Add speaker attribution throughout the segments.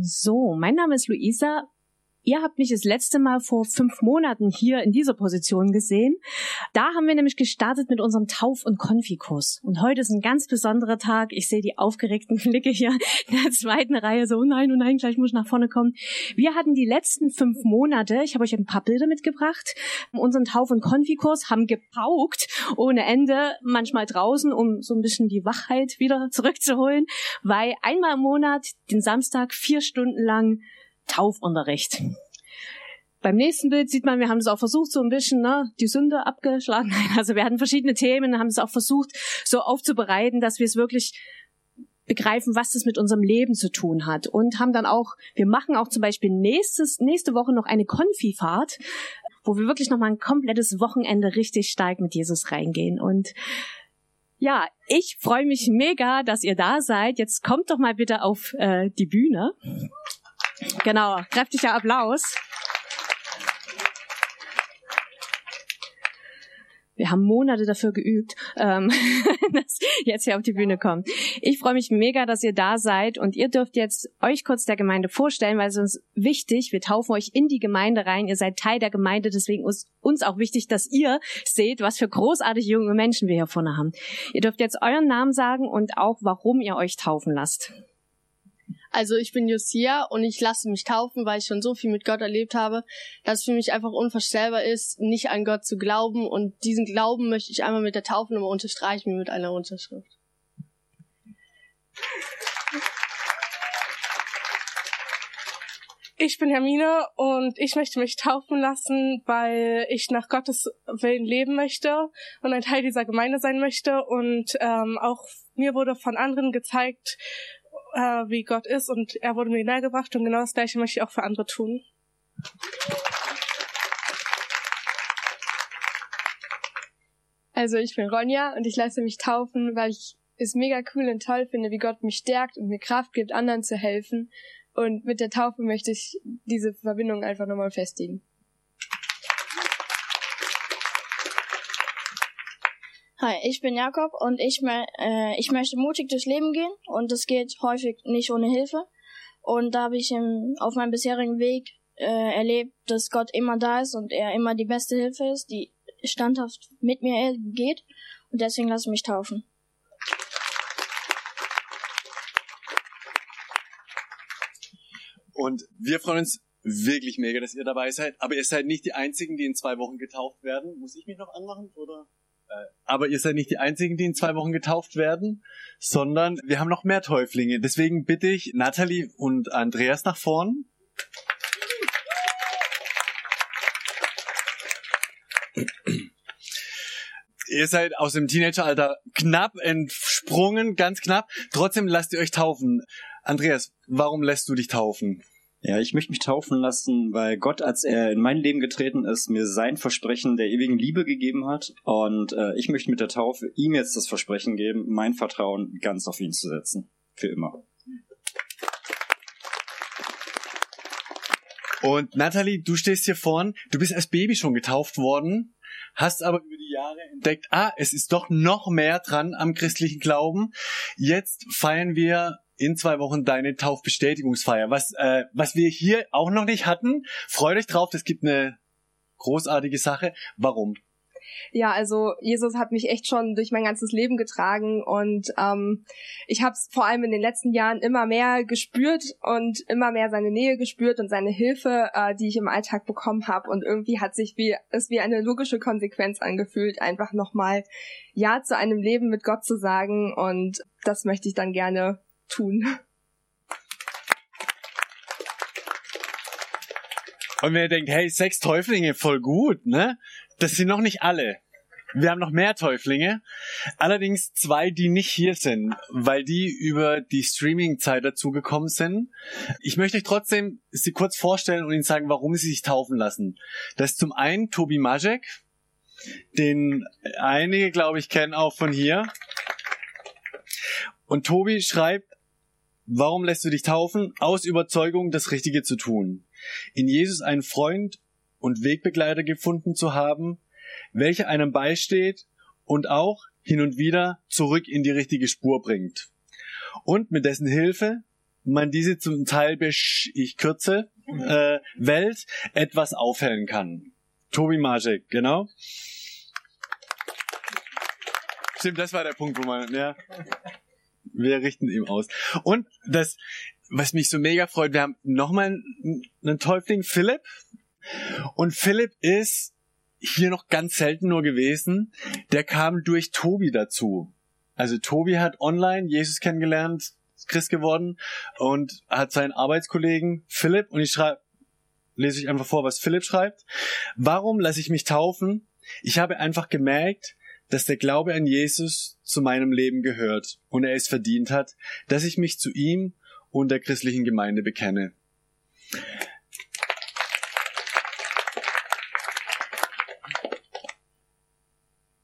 Speaker 1: So, mein Name ist Luisa. Ihr habt mich das letzte Mal vor fünf Monaten hier in dieser Position gesehen. Da haben wir nämlich gestartet mit unserem Tauf- und Konfikurs. Und heute ist ein ganz besonderer Tag. Ich sehe die aufgeregten Blicke hier in der zweiten Reihe. So, oh nein, oh nein, gleich muss ich nach vorne kommen. Wir hatten die letzten fünf Monate, ich habe euch ein paar Bilder mitgebracht, unseren Tauf- und Konfikurs, haben gepaukt ohne Ende, manchmal draußen, um so ein bisschen die Wachheit wieder zurückzuholen, weil einmal im Monat, den Samstag, vier Stunden lang Taufunterricht. Beim nächsten Bild sieht man, wir haben es auch versucht, so ein bisschen ne, die Sünde abgeschlagen. Also wir hatten verschiedene Themen, haben es auch versucht, so aufzubereiten, dass wir es wirklich begreifen, was das mit unserem Leben zu tun hat. Und haben dann auch, wir machen auch zum Beispiel nächstes, nächste Woche noch eine Konfifahrt, wo wir wirklich nochmal ein komplettes Wochenende richtig stark mit Jesus reingehen. Und ja, ich freue mich mega, dass ihr da seid. Jetzt kommt doch mal bitte auf äh, die Bühne. Genau, kräftiger Applaus. Wir haben Monate dafür geübt, ähm, dass jetzt hier auf die Bühne kommt. Ich freue mich mega, dass ihr da seid und ihr dürft jetzt euch kurz der Gemeinde vorstellen, weil es uns wichtig, wir taufen euch in die Gemeinde rein, ihr seid Teil der Gemeinde, deswegen ist uns auch wichtig, dass ihr seht, was für großartige junge Menschen wir hier vorne haben. Ihr dürft jetzt euren Namen sagen und auch, warum ihr euch taufen lasst.
Speaker 2: Also ich bin Josia und ich lasse mich taufen, weil ich schon so viel mit Gott erlebt habe, dass es für mich einfach unvorstellbar ist, nicht an Gott zu glauben. Und diesen Glauben möchte ich einmal mit der Taufe nochmal unterstreichen, mit einer Unterschrift.
Speaker 3: Ich bin Hermine und ich möchte mich taufen lassen, weil ich nach Gottes Willen leben möchte und ein Teil dieser Gemeinde sein möchte. Und ähm, auch mir wurde von anderen gezeigt, äh, wie Gott ist und er wurde mir nähergebracht und genau das gleiche möchte ich auch für andere tun.
Speaker 4: Also ich bin Ronja und ich lasse mich taufen, weil ich es mega cool und toll finde, wie Gott mich stärkt und mir Kraft gibt, anderen zu helfen. Und mit der Taufe möchte ich diese Verbindung einfach nochmal festigen.
Speaker 5: Hi, ich bin Jakob und ich, äh, ich möchte mutig durchs Leben gehen und das geht häufig nicht ohne Hilfe. Und da habe ich im, auf meinem bisherigen Weg äh, erlebt, dass Gott immer da ist und er immer die beste Hilfe ist, die standhaft mit mir geht. Und deswegen lasse ich mich taufen.
Speaker 6: Und wir freuen uns wirklich mega, dass ihr dabei seid. Aber ihr seid nicht die Einzigen, die in zwei Wochen getauft werden. Muss ich mich noch anmachen, oder? Äh, aber ihr seid nicht die Einzigen, die in zwei Wochen getauft werden, sondern wir haben noch mehr Täuflinge. Deswegen bitte ich Natalie und Andreas nach vorn. Ihr seid aus dem Teenageralter knapp entsprungen, ganz knapp. Trotzdem lasst ihr euch taufen. Andreas, warum lässt du dich taufen?
Speaker 7: Ja, ich möchte mich taufen lassen, weil Gott, als er in mein Leben getreten ist, mir sein Versprechen der ewigen Liebe gegeben hat. Und äh, ich möchte mit der Taufe ihm jetzt das Versprechen geben, mein Vertrauen ganz auf ihn zu setzen. Für immer.
Speaker 6: Und Natalie, du stehst hier vorn, du bist als Baby schon getauft worden, hast aber über die Jahre entdeckt, ah, es ist doch noch mehr dran am christlichen Glauben. Jetzt feiern wir in zwei Wochen deine Taufbestätigungsfeier. Was, äh, was wir hier auch noch nicht hatten. Freut euch drauf, es gibt eine großartige Sache. Warum?
Speaker 8: Ja, also Jesus hat mich echt schon durch mein ganzes Leben getragen und ähm, ich habe es vor allem in den letzten Jahren immer mehr gespürt und immer mehr seine Nähe gespürt und seine Hilfe, äh, die ich im Alltag bekommen habe und irgendwie hat sich wie es wie eine logische Konsequenz angefühlt, einfach nochmal ja zu einem Leben mit Gott zu sagen und das möchte ich dann gerne tun.
Speaker 6: Und wenn ihr denkt, hey, sechs Täuflinge, voll gut, ne? Das sind noch nicht alle. Wir haben noch mehr Täuflinge. Allerdings zwei, die nicht hier sind, weil die über die Streaming-Zeit dazugekommen sind. Ich möchte euch trotzdem sie kurz vorstellen und ihnen sagen, warum sie sich taufen lassen. Das ist zum einen Tobi Majek, den einige, glaube ich, kennen auch von hier. Und Tobi schreibt, Warum lässt du dich taufen? Aus Überzeugung, das Richtige zu tun. In Jesus einen Freund und Wegbegleiter gefunden zu haben, welcher einem beisteht und auch hin und wieder zurück in die richtige Spur bringt. Und mit dessen Hilfe man diese zum Teil besch ich kürze äh, Welt etwas aufhellen kann. Tobi Majek, genau. Stimmt, das war der Punkt, wo man, ja. Wir richten ihm aus. Und das, was mich so mega freut, wir haben nochmal einen, einen Täufling, Philipp. Und Philipp ist hier noch ganz selten nur gewesen. Der kam durch Tobi dazu. Also Tobi hat online Jesus kennengelernt, Christ geworden und hat seinen Arbeitskollegen Philipp und ich schreibe, lese ich einfach vor, was Philipp schreibt. Warum lasse ich mich taufen? Ich habe einfach gemerkt, dass der Glaube an Jesus zu meinem Leben gehört und er es verdient hat, dass ich mich zu ihm und der christlichen Gemeinde bekenne.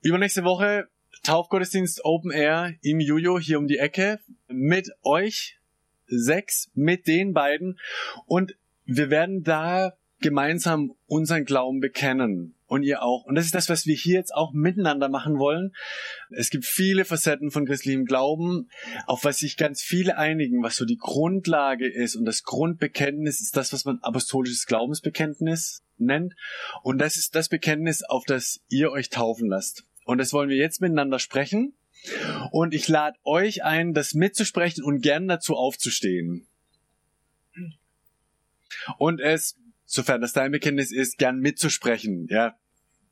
Speaker 6: Übernächste Woche Taufgottesdienst Open Air im Juju hier um die Ecke. Mit euch sechs, mit den beiden. Und wir werden da gemeinsam unseren Glauben bekennen und ihr auch. Und das ist das, was wir hier jetzt auch miteinander machen wollen. Es gibt viele Facetten von christlichem Glauben, auf was sich ganz viele einigen, was so die Grundlage ist. Und das Grundbekenntnis ist das, was man apostolisches Glaubensbekenntnis nennt. Und das ist das Bekenntnis, auf das ihr euch taufen lasst. Und das wollen wir jetzt miteinander sprechen. Und ich lade euch ein, das mitzusprechen und gern dazu aufzustehen. Und es, sofern das dein Bekenntnis ist, gern mitzusprechen. Ja,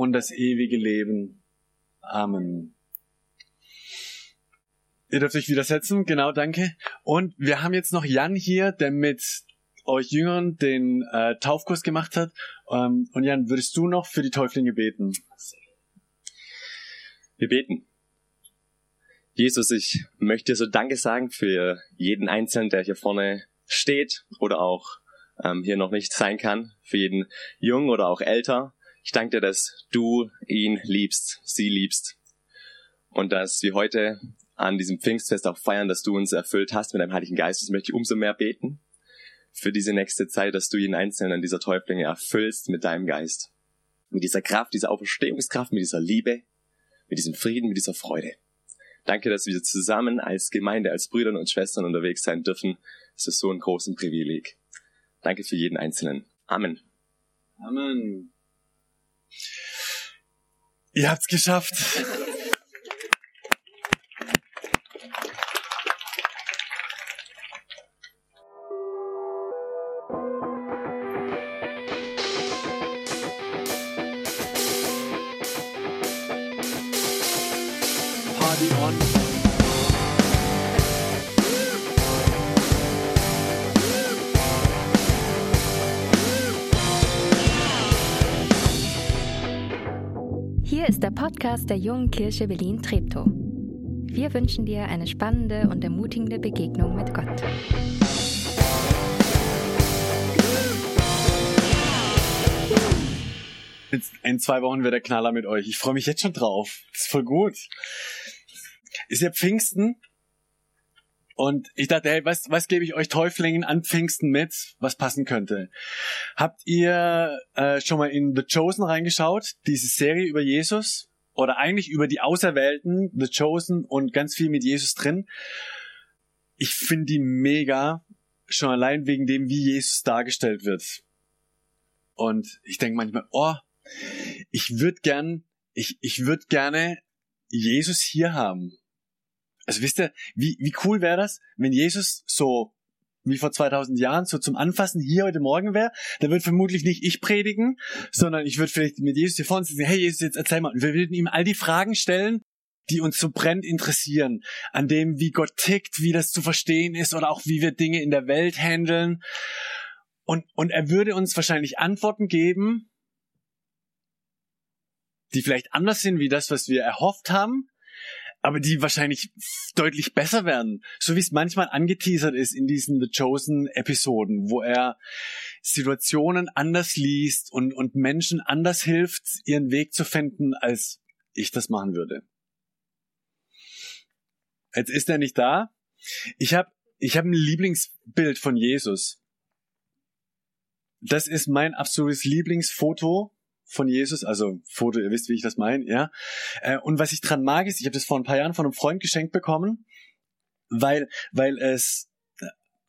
Speaker 6: und das ewige Leben. Amen. Ihr dürft euch widersetzen, genau, danke. Und wir haben jetzt noch Jan hier, der mit euch Jüngern den äh, Taufkurs gemacht hat. Ähm, und Jan, würdest du noch für die Täuflinge beten?
Speaker 9: Wir beten. Jesus, ich möchte dir so Danke sagen für jeden Einzelnen, der hier vorne steht oder auch ähm, hier noch nicht sein kann, für jeden Jung oder auch älter. Ich danke dir, dass du ihn liebst, sie liebst und dass wir heute an diesem Pfingstfest auch feiern, dass du uns erfüllt hast mit deinem Heiligen Geist. Das möchte ich umso mehr beten für diese nächste Zeit, dass du jeden Einzelnen dieser Täuflinge erfüllst mit deinem Geist. Mit dieser Kraft, dieser Auferstehungskraft, mit dieser Liebe, mit diesem Frieden, mit dieser Freude. Danke, dass wir zusammen als Gemeinde, als Brüder und Schwestern unterwegs sein dürfen. Es ist so ein großes Privileg. Danke für jeden Einzelnen. Amen.
Speaker 6: Amen. Ihr habt's geschafft. Party on.
Speaker 10: Podcast der Jungen Kirche Berlin-Treptow. Wir wünschen dir eine spannende und ermutigende Begegnung mit Gott.
Speaker 6: In zwei Wochen wird der Knaller mit euch. Ich freue mich jetzt schon drauf. Das ist voll gut. Ist ja Pfingsten. Und ich dachte, hey, was, was gebe ich euch Täuflingen an Pfingsten mit, was passen könnte? Habt ihr äh, schon mal in The Chosen reingeschaut? Diese Serie über Jesus? Oder eigentlich über die Auserwählten, The Chosen und ganz viel mit Jesus drin. Ich finde die mega, schon allein wegen dem, wie Jesus dargestellt wird. Und ich denke manchmal, oh, ich würde gern, ich, ich würde gerne Jesus hier haben. Also wisst ihr, wie, wie cool wäre das, wenn Jesus so wie vor 2000 Jahren, so zum Anfassen hier heute Morgen wäre, dann wird vermutlich nicht ich predigen, sondern ich würde vielleicht mit Jesus hier vorne sitzen, hey Jesus, jetzt erzähl mal. Und wir würden ihm all die Fragen stellen, die uns so brennend interessieren, an dem, wie Gott tickt, wie das zu verstehen ist oder auch wie wir Dinge in der Welt handeln. Und, und er würde uns wahrscheinlich Antworten geben, die vielleicht anders sind wie das, was wir erhofft haben, aber die wahrscheinlich deutlich besser werden. So wie es manchmal angeteasert ist in diesen The Chosen Episoden, wo er Situationen anders liest und, und Menschen anders hilft, ihren Weg zu finden, als ich das machen würde. Jetzt ist er nicht da. Ich habe ich hab ein Lieblingsbild von Jesus. Das ist mein absolutes Lieblingsfoto von Jesus, also Foto, ihr wisst, wie ich das meine, ja. Äh, und was ich dran mag, ist, ich habe das vor ein paar Jahren von einem Freund geschenkt bekommen, weil, weil es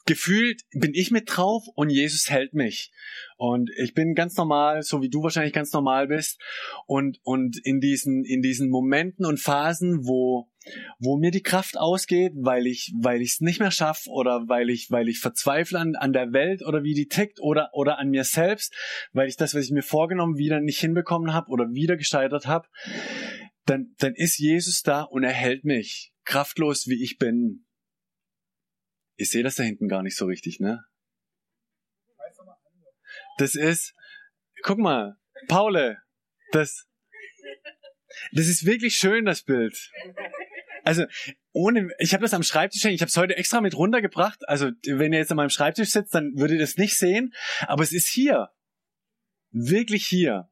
Speaker 6: gefühlt bin ich mit drauf und Jesus hält mich. Und ich bin ganz normal, so wie du wahrscheinlich ganz normal bist. Und, und in diesen, in diesen Momenten und Phasen, wo, wo mir die Kraft ausgeht, weil ich, weil ich es nicht mehr schaffe oder weil ich, weil ich verzweifle an, an der Welt oder wie die tickt oder, oder an mir selbst, weil ich das, was ich mir vorgenommen, wieder nicht hinbekommen habe oder wieder gescheitert habe, dann, dann ist Jesus da und er hält mich, kraftlos wie ich bin. Ich sehe das da hinten gar nicht so richtig, ne? Das ist, guck mal, Paule, das, das ist wirklich schön, das Bild. Also, ohne, ich habe das am Schreibtisch hängen, ich habe es heute extra mit runtergebracht. Also, wenn ihr jetzt an meinem Schreibtisch sitzt, dann würdet ihr das nicht sehen. Aber es ist hier. Wirklich hier.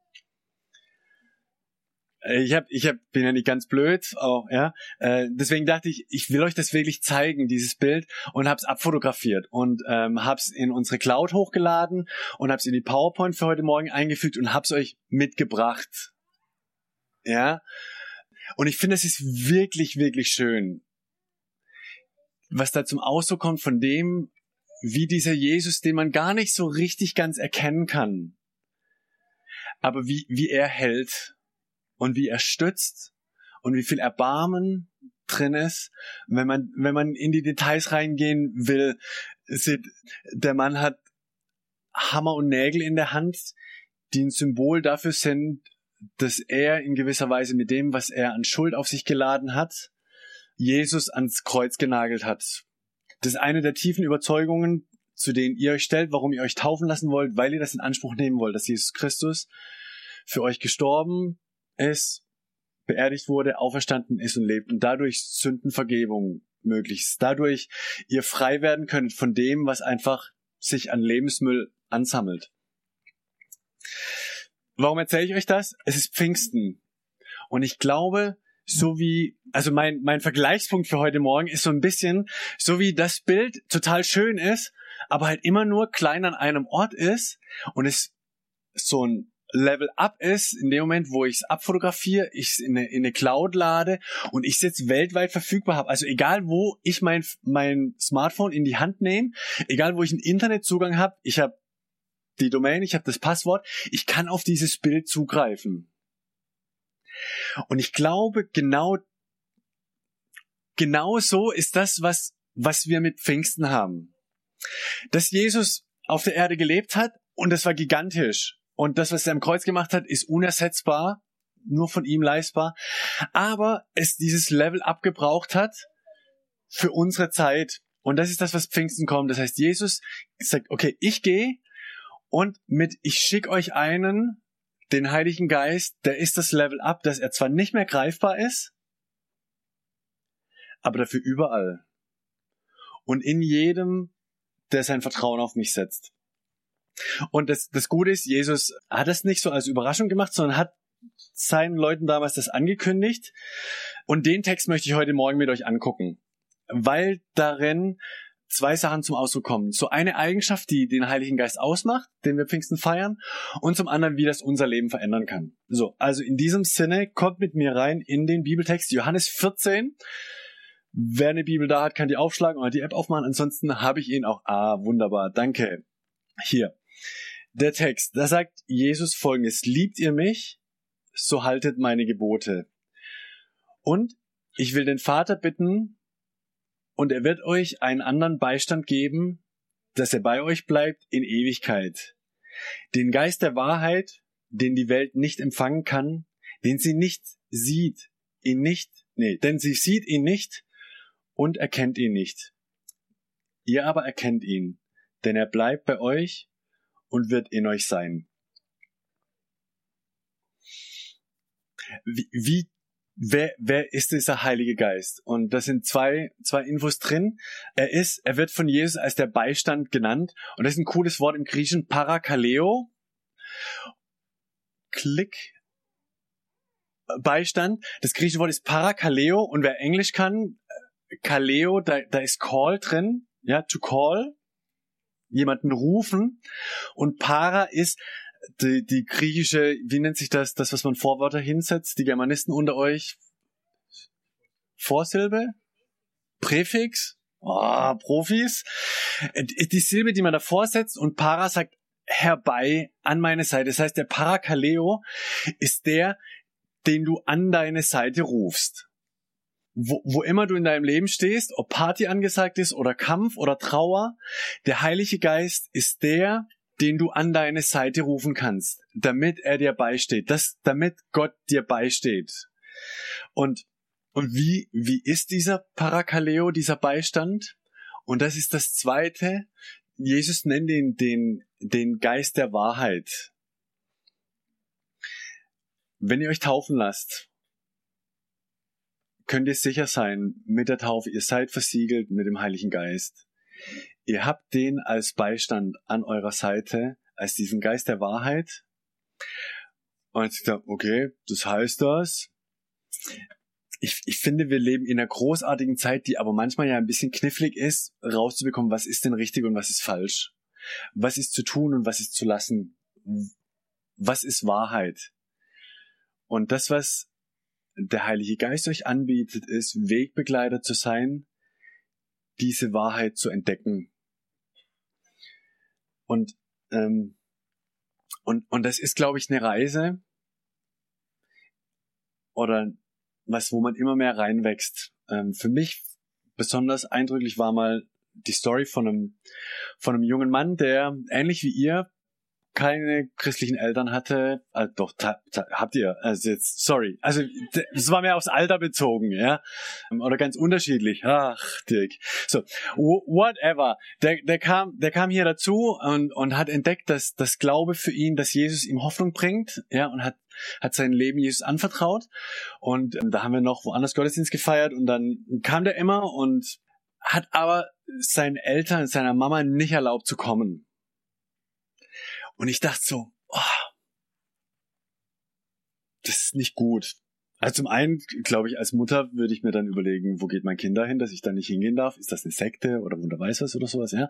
Speaker 6: Äh, ich hab, ich hab, bin ja nicht ganz blöd, auch, ja. Äh, deswegen dachte ich, ich will euch das wirklich zeigen, dieses Bild, und hab's abfotografiert und ähm, hab's in unsere Cloud hochgeladen und hab's in die PowerPoint für heute Morgen eingefügt und hab's euch mitgebracht. Ja. Und ich finde, es ist wirklich, wirklich schön, was da zum Ausdruck kommt von dem, wie dieser Jesus, den man gar nicht so richtig ganz erkennen kann, aber wie, wie er hält und wie er stützt und wie viel Erbarmen drin ist. Wenn man, wenn man in die Details reingehen will, sieht, der Mann hat Hammer und Nägel in der Hand, die ein Symbol dafür sind, dass er in gewisser Weise mit dem, was er an Schuld auf sich geladen hat, Jesus ans Kreuz genagelt hat. Das ist eine der tiefen Überzeugungen, zu denen ihr euch stellt, warum ihr euch taufen lassen wollt, weil ihr das in Anspruch nehmen wollt, dass Jesus Christus für euch gestorben, ist, beerdigt wurde, auferstanden ist und lebt und dadurch Sündenvergebung möglich ist. Dadurch ihr frei werden könnt von dem, was einfach sich an Lebensmüll ansammelt. Warum erzähle ich euch das? Es ist Pfingsten. Und ich glaube, so wie, also mein, mein Vergleichspunkt für heute Morgen ist so ein bisschen, so wie das Bild total schön ist, aber halt immer nur klein an einem Ort ist und es so ein Level up ist, in dem Moment, wo ich es abfotografiere, ich es in eine, in eine Cloud lade und ich es jetzt weltweit verfügbar habe. Also egal, wo ich mein, mein Smartphone in die Hand nehme, egal, wo ich einen Internetzugang habe, ich habe die Domain, ich habe das Passwort, ich kann auf dieses Bild zugreifen. Und ich glaube, genau, genau so ist das, was, was wir mit Pfingsten haben. Dass Jesus auf der Erde gelebt hat und das war gigantisch. Und das, was er am Kreuz gemacht hat, ist unersetzbar, nur von ihm leistbar. Aber es dieses Level abgebraucht hat für unsere Zeit. Und das ist das, was Pfingsten kommt. Das heißt, Jesus sagt, okay, ich gehe und mit, ich schicke euch einen, den Heiligen Geist, der ist das Level up, dass er zwar nicht mehr greifbar ist, aber dafür überall. Und in jedem, der sein Vertrauen auf mich setzt. Und das, das Gute ist, Jesus hat es nicht so als Überraschung gemacht, sondern hat seinen Leuten damals das angekündigt. Und den Text möchte ich heute Morgen mit euch angucken, weil darin zwei Sachen zum Ausdruck kommen. So eine Eigenschaft, die den Heiligen Geist ausmacht, den wir Pfingsten feiern, und zum anderen, wie das unser Leben verändern kann. So, also in diesem Sinne, kommt mit mir rein in den Bibeltext Johannes 14. Wer eine Bibel da hat, kann die aufschlagen oder die App aufmachen. Ansonsten habe ich ihn auch. Ah, wunderbar. Danke. Hier der Text. Da sagt Jesus folgendes, liebt ihr mich, so haltet meine Gebote. Und ich will den Vater bitten, und er wird euch einen anderen Beistand geben, dass er bei euch bleibt in Ewigkeit. Den Geist der Wahrheit, den die Welt nicht empfangen kann, den sie nicht sieht, ihn nicht, nee, denn sie sieht ihn nicht und erkennt ihn nicht. Ihr aber erkennt ihn, denn er bleibt bei euch und wird in euch sein. Wie, wie wer, wer ist dieser Heilige Geist? Und das sind zwei, zwei Infos drin. Er ist, er wird von Jesus als der Beistand genannt. Und das ist ein cooles Wort im Griechischen, Parakaleo. Klick. Beistand. Das griechische Wort ist Parakaleo. Und wer Englisch kann, Kaleo, da, da ist Call drin. Ja, to call. Jemanden rufen. Und Para ist die, die griechische, wie nennt sich das, das, was man Vorwörter hinsetzt, die Germanisten unter euch? Vorsilbe? Präfix? Oh, Profis. Die Silbe, die man davor setzt und Para sagt herbei an meine Seite. Das heißt, der Parakaleo ist der, den du an deine Seite rufst. Wo, wo immer du in deinem Leben stehst, ob Party angesagt ist oder Kampf oder Trauer, der Heilige Geist ist der, den du an deine Seite rufen kannst, damit er dir beisteht, das, damit Gott dir beisteht. Und, und wie, wie ist dieser Parakaleo, dieser Beistand? Und das ist das zweite. Jesus nennt ihn den, den Geist der Wahrheit. Wenn ihr euch taufen lasst, könnt ihr sicher sein mit der Taufe, ihr seid versiegelt mit dem Heiligen Geist. Ihr habt den als Beistand an eurer Seite, als diesen Geist der Wahrheit. Und ich dachte, okay, das heißt das. Ich, ich finde, wir leben in einer großartigen Zeit, die aber manchmal ja ein bisschen knifflig ist, rauszubekommen, was ist denn richtig und was ist falsch. Was ist zu tun und was ist zu lassen. Was ist Wahrheit? Und das, was der Heilige Geist euch anbietet, ist, Wegbegleiter zu sein, diese Wahrheit zu entdecken und, ähm, und, und das ist, glaube ich, eine Reise oder was, wo man immer mehr reinwächst. Ähm, für mich besonders eindrücklich war mal die Story von einem, von einem jungen Mann, der ähnlich wie ihr keine christlichen Eltern hatte, äh, doch habt ihr, also jetzt, sorry, also es war mehr aufs Alter bezogen, ja, oder ganz unterschiedlich. Ach, Dirk. So, whatever. Der, der kam, der kam hier dazu und und hat entdeckt, dass das Glaube für ihn, dass Jesus ihm Hoffnung bringt, ja, und hat hat sein Leben Jesus anvertraut und ähm, da haben wir noch woanders Gottesdienst gefeiert und dann kam der immer und hat aber seinen Eltern, seiner Mama nicht erlaubt zu kommen. Und ich dachte so, oh, das ist nicht gut. Also zum einen, glaube ich, als Mutter würde ich mir dann überlegen, wo geht mein Kind dahin, dass ich da nicht hingehen darf? Ist das eine Sekte oder Wunder weiß was oder sowas, ja?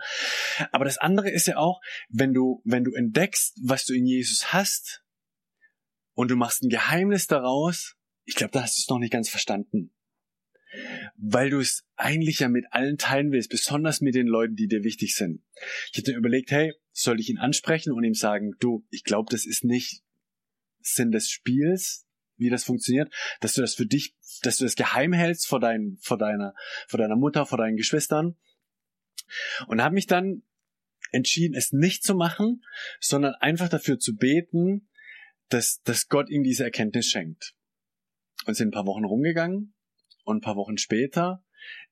Speaker 6: Aber das andere ist ja auch, wenn du, wenn du entdeckst, was du in Jesus hast und du machst ein Geheimnis daraus, ich glaube, da hast du es noch nicht ganz verstanden weil du es eigentlich ja mit allen teilen willst, besonders mit den Leuten, die dir wichtig sind. Ich hätte mir überlegt, hey, soll ich ihn ansprechen und ihm sagen, du, ich glaube, das ist nicht Sinn des Spiels, wie das funktioniert, dass du das für dich, dass du das geheim hältst vor, dein, vor, deiner, vor deiner Mutter, vor deinen Geschwistern. Und habe mich dann entschieden, es nicht zu machen, sondern einfach dafür zu beten, dass, dass Gott ihm diese Erkenntnis schenkt. Und sind ein paar Wochen rumgegangen und ein paar Wochen später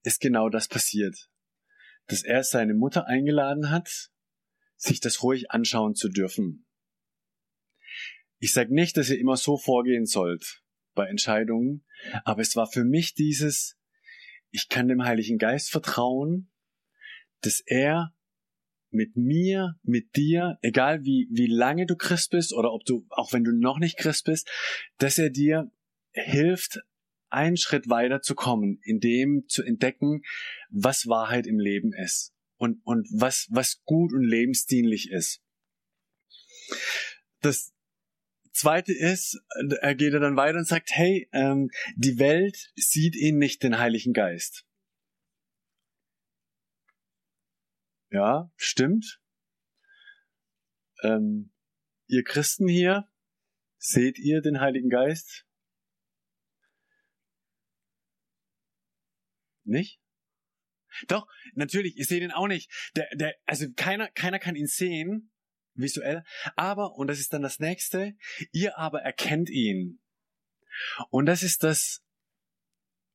Speaker 6: ist genau das passiert. Dass er seine Mutter eingeladen hat, sich das ruhig anschauen zu dürfen. Ich sage nicht, dass ihr immer so vorgehen sollt bei Entscheidungen, aber es war für mich dieses, ich kann dem Heiligen Geist vertrauen, dass er mit mir, mit dir, egal wie, wie lange du Christ bist oder ob du, auch wenn du noch nicht Christ bist, dass er dir hilft, einen Schritt weiter zu kommen, in dem zu entdecken, was Wahrheit im Leben ist und, und was, was gut und lebensdienlich ist. Das zweite ist, er geht dann weiter und sagt, hey, ähm, die Welt sieht ihn nicht, den Heiligen Geist. Ja, stimmt. Ähm, ihr Christen hier, seht ihr den Heiligen Geist? Nicht? Doch, natürlich, ich sehe den auch nicht. Der, der, also keiner, keiner kann ihn sehen, visuell. Aber, und das ist dann das nächste, ihr aber erkennt ihn. Und das ist das,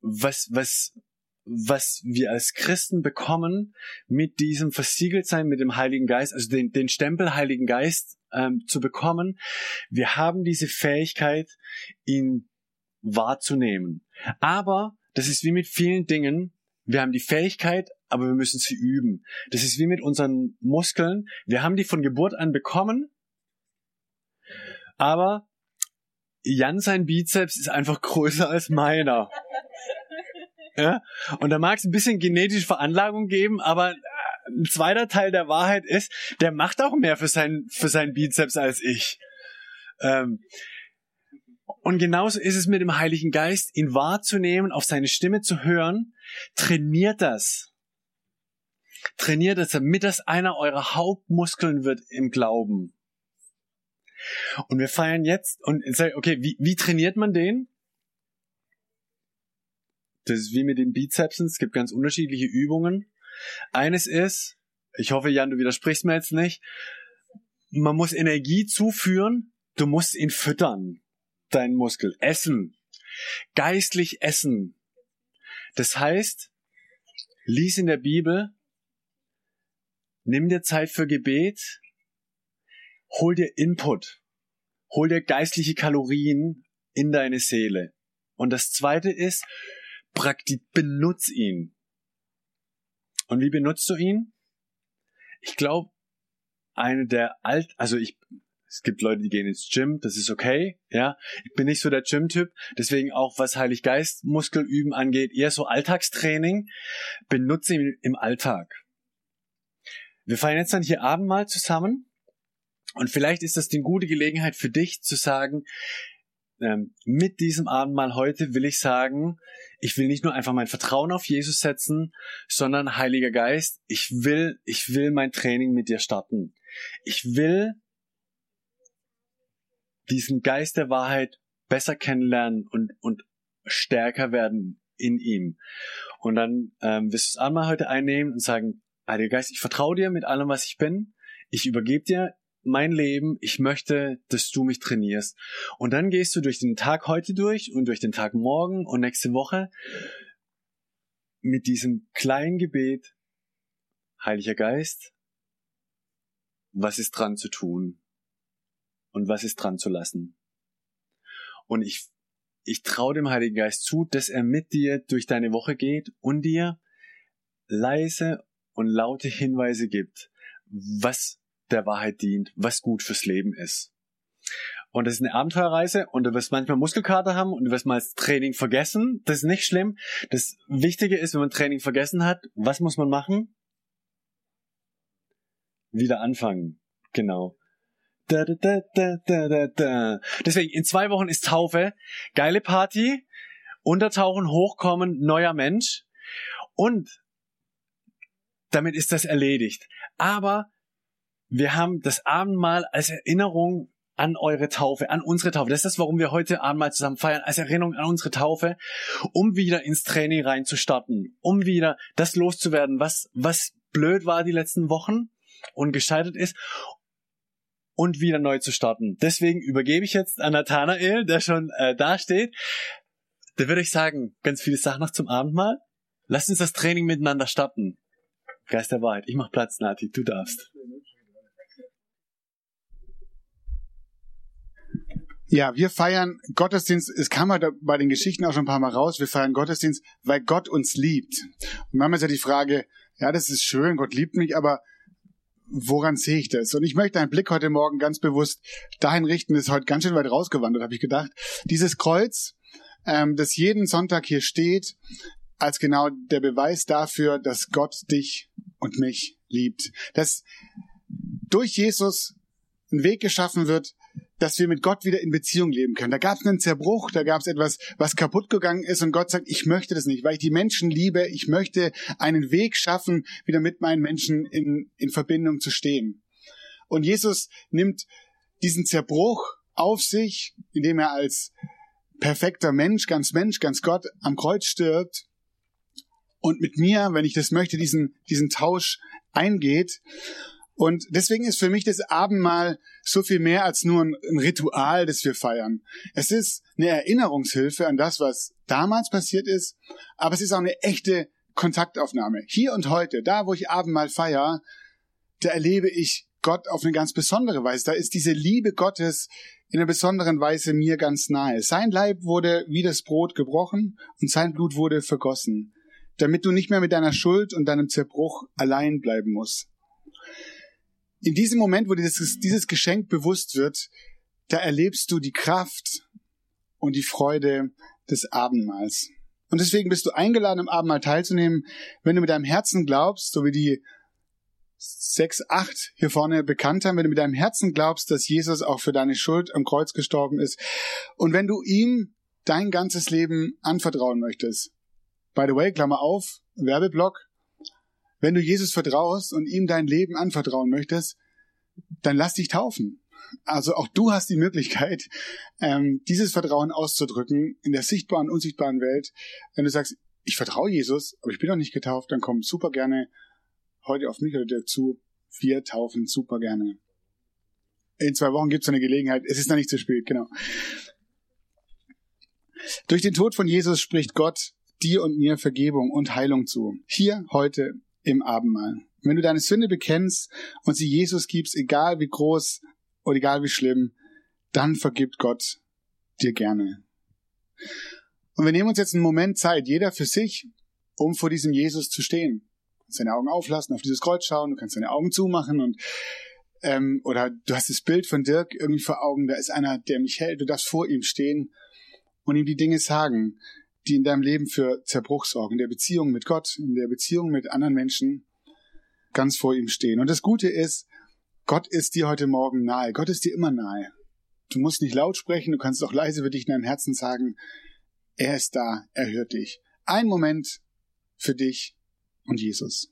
Speaker 6: was, was, was wir als Christen bekommen mit diesem Versiegeltsein mit dem Heiligen Geist, also den, den Stempel Heiligen Geist ähm, zu bekommen. Wir haben diese Fähigkeit, ihn wahrzunehmen. Aber das ist wie mit vielen Dingen. Wir haben die Fähigkeit, aber wir müssen sie üben. Das ist wie mit unseren Muskeln. Wir haben die von Geburt an bekommen, aber Jan sein Bizeps ist einfach größer als meiner. Ja? Und da mag es ein bisschen genetische Veranlagung geben, aber ein zweiter Teil der Wahrheit ist, der macht auch mehr für seinen für seinen Bizeps als ich. Ähm, und genauso ist es mit dem Heiligen Geist, ihn wahrzunehmen, auf seine Stimme zu hören. Trainiert das. Trainiert das, damit das einer eurer Hauptmuskeln wird im Glauben. Und wir feiern jetzt, und okay, wie, wie trainiert man den? Das ist wie mit den Bizepsen, es gibt ganz unterschiedliche Übungen. Eines ist, ich hoffe, Jan, du widersprichst mir jetzt nicht, man muss Energie zuführen, du musst ihn füttern deinen Muskel. Essen. Geistlich essen. Das heißt, lies in der Bibel, nimm dir Zeit für Gebet, hol dir Input, hol dir geistliche Kalorien in deine Seele. Und das zweite ist, praktisch benutz ihn. Und wie benutzt du ihn? Ich glaube, eine der alt, also ich es gibt Leute, die gehen ins Gym, das ist okay, ja. Ich bin nicht so der Gym-Typ, deswegen auch was Heiliggeist Muskelüben angeht, eher so Alltagstraining, benutze ihn im Alltag. Wir feiern jetzt dann hier Abendmahl zusammen und vielleicht ist das die gute Gelegenheit für dich zu sagen, ähm, mit diesem Abendmahl heute will ich sagen, ich will nicht nur einfach mein Vertrauen auf Jesus setzen, sondern Heiliger Geist, ich will, ich will mein Training mit dir starten. Ich will diesen Geist der Wahrheit besser kennenlernen und, und stärker werden in ihm. Und dann ähm, wirst du es einmal heute einnehmen und sagen, Heiliger Geist, ich vertraue dir mit allem, was ich bin. Ich übergebe dir mein Leben. Ich möchte, dass du mich trainierst. Und dann gehst du durch den Tag heute durch und durch den Tag morgen und nächste Woche mit diesem kleinen Gebet, Heiliger Geist, was ist dran zu tun? Und was ist dran zu lassen. Und ich, ich traue dem Heiligen Geist zu, dass er mit dir durch deine Woche geht und dir leise und laute Hinweise gibt, was der Wahrheit dient, was gut fürs Leben ist. Und das ist eine Abenteuerreise und du wirst manchmal Muskelkater haben und du wirst mal das Training vergessen. Das ist nicht schlimm. Das Wichtige ist, wenn man Training vergessen hat, was muss man machen? Wieder anfangen. Genau. Deswegen, in zwei Wochen ist Taufe. Geile Party. Untertauchen, hochkommen, neuer Mensch. Und damit ist das erledigt. Aber wir haben das Abendmahl als Erinnerung an eure Taufe, an unsere Taufe. Das ist das, warum wir heute Abendmahl zusammen feiern, als Erinnerung an unsere Taufe, um wieder ins Training reinzustarten, um wieder das loszuwerden, was, was blöd war die letzten Wochen und gescheitert ist und wieder neu zu starten. Deswegen übergebe ich jetzt an Nathanael, der schon äh, da steht. Da würde ich sagen, ganz viele Sachen noch zum Abendmahl. Lasst uns das Training miteinander starten. Geist der Wahrheit. Ich mach Platz, Nati. Du darfst.
Speaker 11: Ja, wir feiern Gottesdienst, es kam halt bei den Geschichten auch schon ein paar Mal raus, wir feiern Gottesdienst, weil Gott uns liebt. Und manchmal ist ja die Frage, ja, das ist schön, Gott liebt mich, aber woran sehe ich das? Und ich möchte einen Blick heute Morgen ganz bewusst dahin richten, ist heute ganz schön weit rausgewandert, habe ich gedacht. Dieses Kreuz, ähm, das jeden Sonntag hier steht, als genau der Beweis dafür, dass Gott dich und mich liebt. Dass durch Jesus ein Weg geschaffen wird, dass wir mit Gott wieder in Beziehung leben können. Da gab es einen Zerbruch, da gab es etwas, was kaputt gegangen ist und Gott sagt, ich möchte das nicht, weil ich die Menschen liebe, ich möchte einen Weg schaffen, wieder mit meinen Menschen in, in Verbindung zu stehen. Und Jesus nimmt diesen Zerbruch auf sich, indem er als perfekter Mensch, ganz Mensch, ganz Gott am Kreuz stirbt und mit mir, wenn ich das möchte, diesen, diesen Tausch eingeht. Und deswegen ist für mich das Abendmahl so viel mehr als nur ein, Ritual, das wir feiern. Es ist eine Erinnerungshilfe an das, was damals passiert ist, aber es ist auch eine echte Kontaktaufnahme. Hier und heute, da wo ich Abendmahl feiere, da erlebe ich Gott auf eine ganz besondere Weise. Da ist diese Liebe Gottes in einer besonderen Weise mir ganz nahe. Sein Leib wurde wie das Brot gebrochen und sein Blut wurde vergossen, damit du nicht mehr mit deiner Schuld und deinem Zerbruch allein bleiben musst. In diesem Moment, wo dieses, dieses Geschenk bewusst wird, da erlebst du die Kraft und die Freude des Abendmahls. Und deswegen bist du eingeladen, am Abendmahl teilzunehmen, wenn du mit deinem Herzen glaubst, so wie die sechs, acht hier vorne bekannt haben, wenn du mit deinem Herzen glaubst, dass Jesus auch für deine Schuld am Kreuz gestorben ist und wenn du ihm dein ganzes Leben anvertrauen möchtest. By the way, Klammer auf, Werbeblock. Wenn du Jesus vertraust und ihm dein Leben anvertrauen möchtest, dann lass dich taufen. Also auch du hast die Möglichkeit, ähm, dieses Vertrauen auszudrücken in der sichtbaren, unsichtbaren Welt. Wenn du sagst, ich vertraue Jesus, aber ich bin noch nicht getauft, dann komm super gerne heute auf mich oder dir zu. Wir taufen super gerne. In zwei Wochen gibt es eine Gelegenheit. Es ist noch nicht zu spät, genau. Durch den Tod von Jesus spricht Gott dir und mir Vergebung und Heilung zu. Hier, heute, im Abendmahl. Wenn du deine Sünde bekennst und sie Jesus gibst, egal wie groß oder egal wie schlimm, dann vergibt Gott dir gerne. Und wir nehmen uns jetzt einen Moment Zeit, jeder für sich, um vor diesem Jesus zu stehen kannst deine Augen auflassen, auf dieses Kreuz schauen, du kannst deine Augen zumachen und ähm, oder du hast das Bild von Dirk irgendwie vor Augen, da ist einer, der mich hält, du darfst vor ihm stehen und ihm die Dinge sagen, die in deinem Leben für Zerbruch sorgen, in der Beziehung mit Gott, in der Beziehung mit anderen Menschen, ganz vor ihm stehen. Und das Gute ist, Gott ist dir heute Morgen nahe. Gott ist dir immer nahe. Du musst nicht laut sprechen, du kannst auch leise für dich in deinem Herzen sagen, er ist da, er hört dich. Ein Moment für dich, und Jesus.